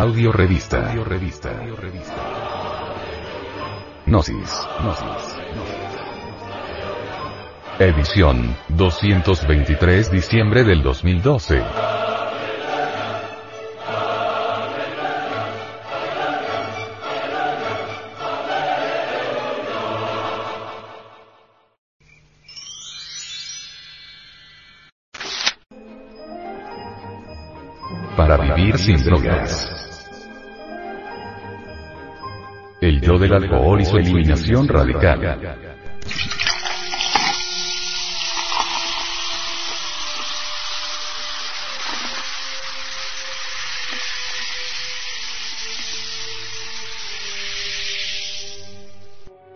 Audio revista. Audio revista. Gnosis. Gnosis. Edición, 223 diciembre del 2012. Para vivir sin drogas. Del alcohol y su eliminación radical.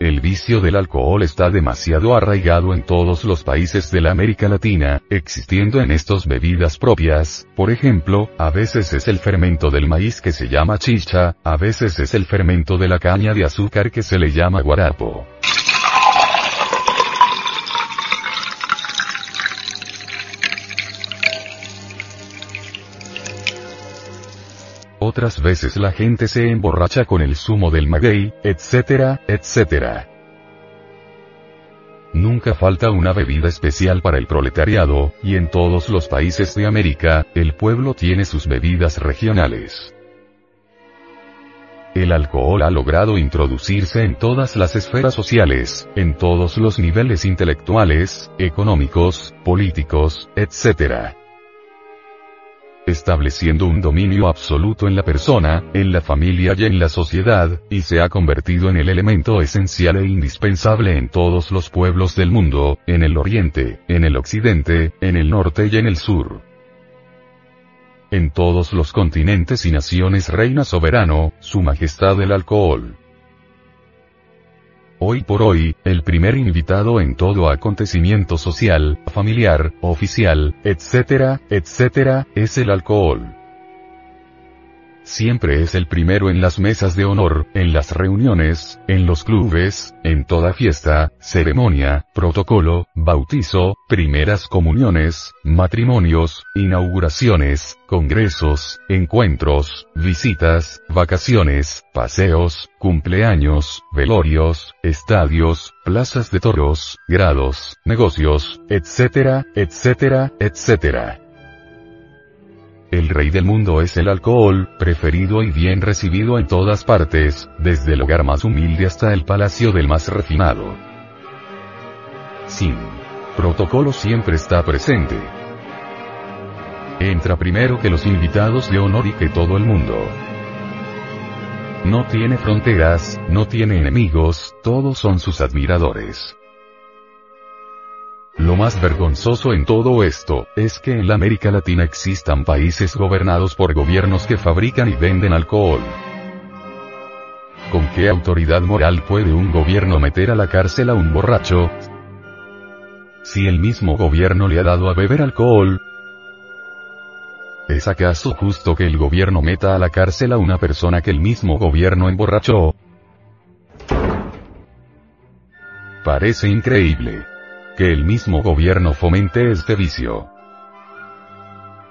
El vicio del alcohol está demasiado arraigado en todos los países de la América Latina, existiendo en estos bebidas propias, por ejemplo, a veces es el fermento del maíz que se llama chicha, a veces es el fermento de la caña de azúcar que se le llama guarapo. Otras veces la gente se emborracha con el zumo del maguey, etcétera, etcétera. Nunca falta una bebida especial para el proletariado, y en todos los países de América, el pueblo tiene sus bebidas regionales. El alcohol ha logrado introducirse en todas las esferas sociales, en todos los niveles intelectuales, económicos, políticos, etc estableciendo un dominio absoluto en la persona, en la familia y en la sociedad, y se ha convertido en el elemento esencial e indispensable en todos los pueblos del mundo, en el oriente, en el occidente, en el norte y en el sur. En todos los continentes y naciones reina soberano, su majestad el alcohol. Hoy por hoy, el primer invitado en todo acontecimiento social, familiar, oficial, etcétera, etcétera, es el alcohol. Siempre es el primero en las mesas de honor, en las reuniones, en los clubes, en toda fiesta, ceremonia, protocolo, bautizo, primeras comuniones, matrimonios, inauguraciones, congresos, encuentros, visitas, vacaciones, paseos, cumpleaños, velorios, estadios, plazas de toros, grados, negocios, etcétera, etcétera, etcétera. El rey del mundo es el alcohol, preferido y bien recibido en todas partes, desde el hogar más humilde hasta el palacio del más refinado. Sin protocolo siempre está presente. Entra primero que los invitados de honor y que todo el mundo. No tiene fronteras, no tiene enemigos, todos son sus admiradores. Lo más vergonzoso en todo esto, es que en la América Latina existan países gobernados por gobiernos que fabrican y venden alcohol. ¿Con qué autoridad moral puede un gobierno meter a la cárcel a un borracho? Si el mismo gobierno le ha dado a beber alcohol, ¿es acaso justo que el gobierno meta a la cárcel a una persona que el mismo gobierno emborrachó? Parece increíble que el mismo gobierno fomente este vicio.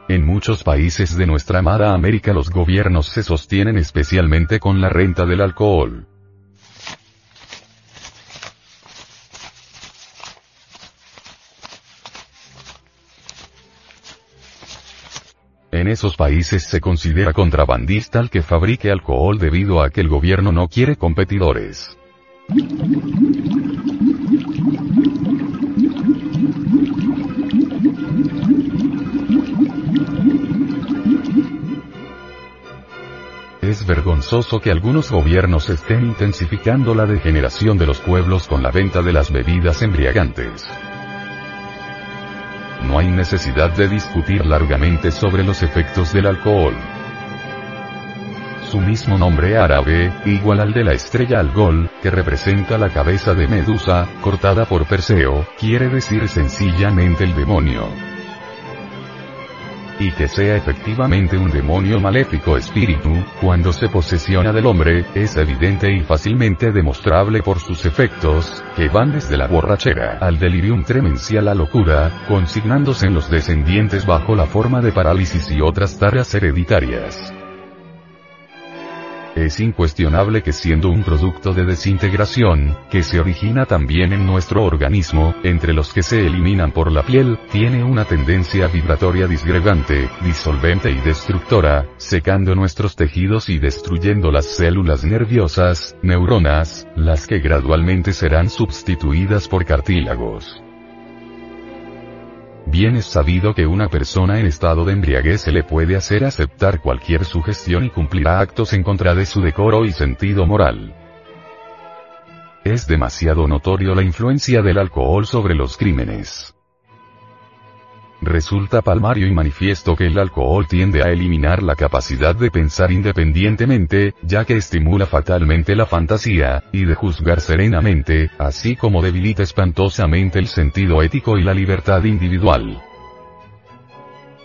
En muchos países de nuestra amada América los gobiernos se sostienen especialmente con la renta del alcohol. En esos países se considera contrabandista el que fabrique alcohol debido a que el gobierno no quiere competidores. Que algunos gobiernos estén intensificando la degeneración de los pueblos con la venta de las bebidas embriagantes. No hay necesidad de discutir largamente sobre los efectos del alcohol. Su mismo nombre árabe, igual al de la estrella Algol, que representa la cabeza de Medusa, cortada por Perseo, quiere decir sencillamente el demonio y que sea efectivamente un demonio maléfico espíritu, cuando se posesiona del hombre, es evidente y fácilmente demostrable por sus efectos, que van desde la borrachera al delirium tremencial a locura, consignándose en los descendientes bajo la forma de parálisis y otras tareas hereditarias. Es incuestionable que siendo un producto de desintegración, que se origina también en nuestro organismo, entre los que se eliminan por la piel, tiene una tendencia vibratoria disgregante, disolvente y destructora, secando nuestros tejidos y destruyendo las células nerviosas, neuronas, las que gradualmente serán sustituidas por cartílagos. Bien es sabido que una persona en estado de embriaguez se le puede hacer aceptar cualquier sugestión y cumplirá actos en contra de su decoro y sentido moral. Es demasiado notorio la influencia del alcohol sobre los crímenes. Resulta palmario y manifiesto que el alcohol tiende a eliminar la capacidad de pensar independientemente, ya que estimula fatalmente la fantasía, y de juzgar serenamente, así como debilita espantosamente el sentido ético y la libertad individual.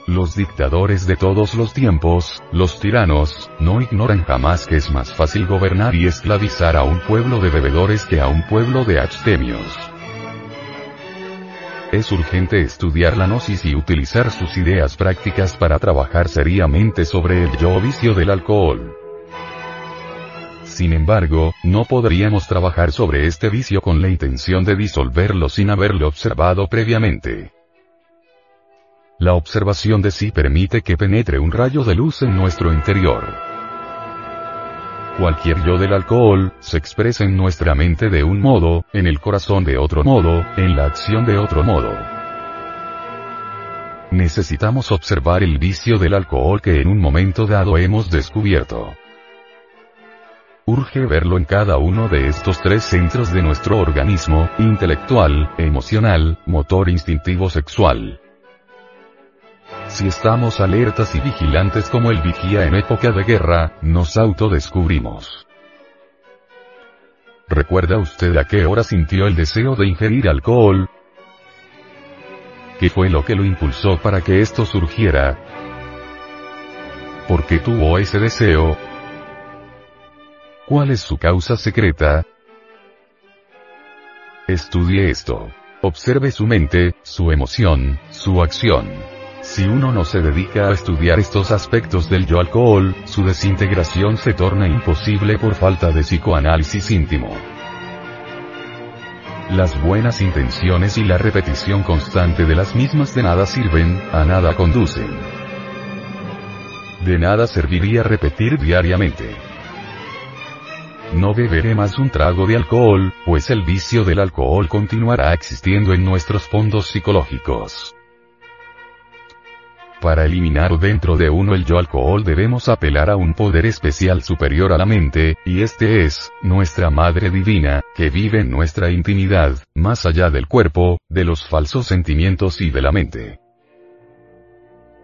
Los dictadores de todos los tiempos, los tiranos, no ignoran jamás que es más fácil gobernar y esclavizar a un pueblo de bebedores que a un pueblo de abstemios. Es urgente estudiar la gnosis y utilizar sus ideas prácticas para trabajar seriamente sobre el yo vicio del alcohol. Sin embargo, no podríamos trabajar sobre este vicio con la intención de disolverlo sin haberlo observado previamente. La observación de sí permite que penetre un rayo de luz en nuestro interior. Cualquier yo del alcohol, se expresa en nuestra mente de un modo, en el corazón de otro modo, en la acción de otro modo. Necesitamos observar el vicio del alcohol que en un momento dado hemos descubierto. Urge verlo en cada uno de estos tres centros de nuestro organismo, intelectual, emocional, motor instintivo sexual. Si estamos alertas y vigilantes como el vigía en época de guerra, nos autodescubrimos. ¿Recuerda usted a qué hora sintió el deseo de ingerir alcohol? ¿Qué fue lo que lo impulsó para que esto surgiera? ¿Por qué tuvo ese deseo? ¿Cuál es su causa secreta? Estudie esto. Observe su mente, su emoción, su acción. Si uno no se dedica a estudiar estos aspectos del yo alcohol, su desintegración se torna imposible por falta de psicoanálisis íntimo. Las buenas intenciones y la repetición constante de las mismas de nada sirven, a nada conducen. De nada serviría repetir diariamente. No beberé más un trago de alcohol, pues el vicio del alcohol continuará existiendo en nuestros fondos psicológicos. Para eliminar dentro de uno el yo alcohol debemos apelar a un poder especial superior a la mente, y este es, nuestra Madre Divina, que vive en nuestra intimidad, más allá del cuerpo, de los falsos sentimientos y de la mente.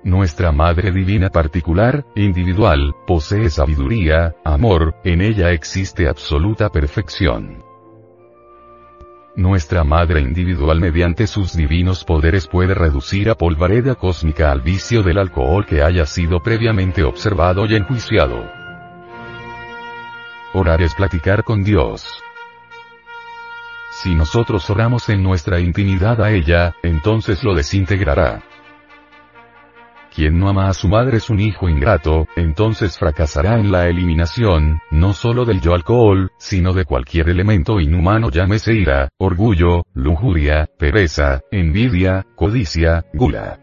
Nuestra Madre Divina particular, individual, posee sabiduría, amor, en ella existe absoluta perfección. Nuestra madre individual mediante sus divinos poderes puede reducir a polvareda cósmica al vicio del alcohol que haya sido previamente observado y enjuiciado. Orar es platicar con Dios. Si nosotros oramos en nuestra intimidad a ella, entonces lo desintegrará. Quien no ama a su madre es un hijo ingrato, entonces fracasará en la eliminación, no solo del yo alcohol, sino de cualquier elemento inhumano llámese ira, orgullo, lujuria, pereza, envidia, codicia, gula.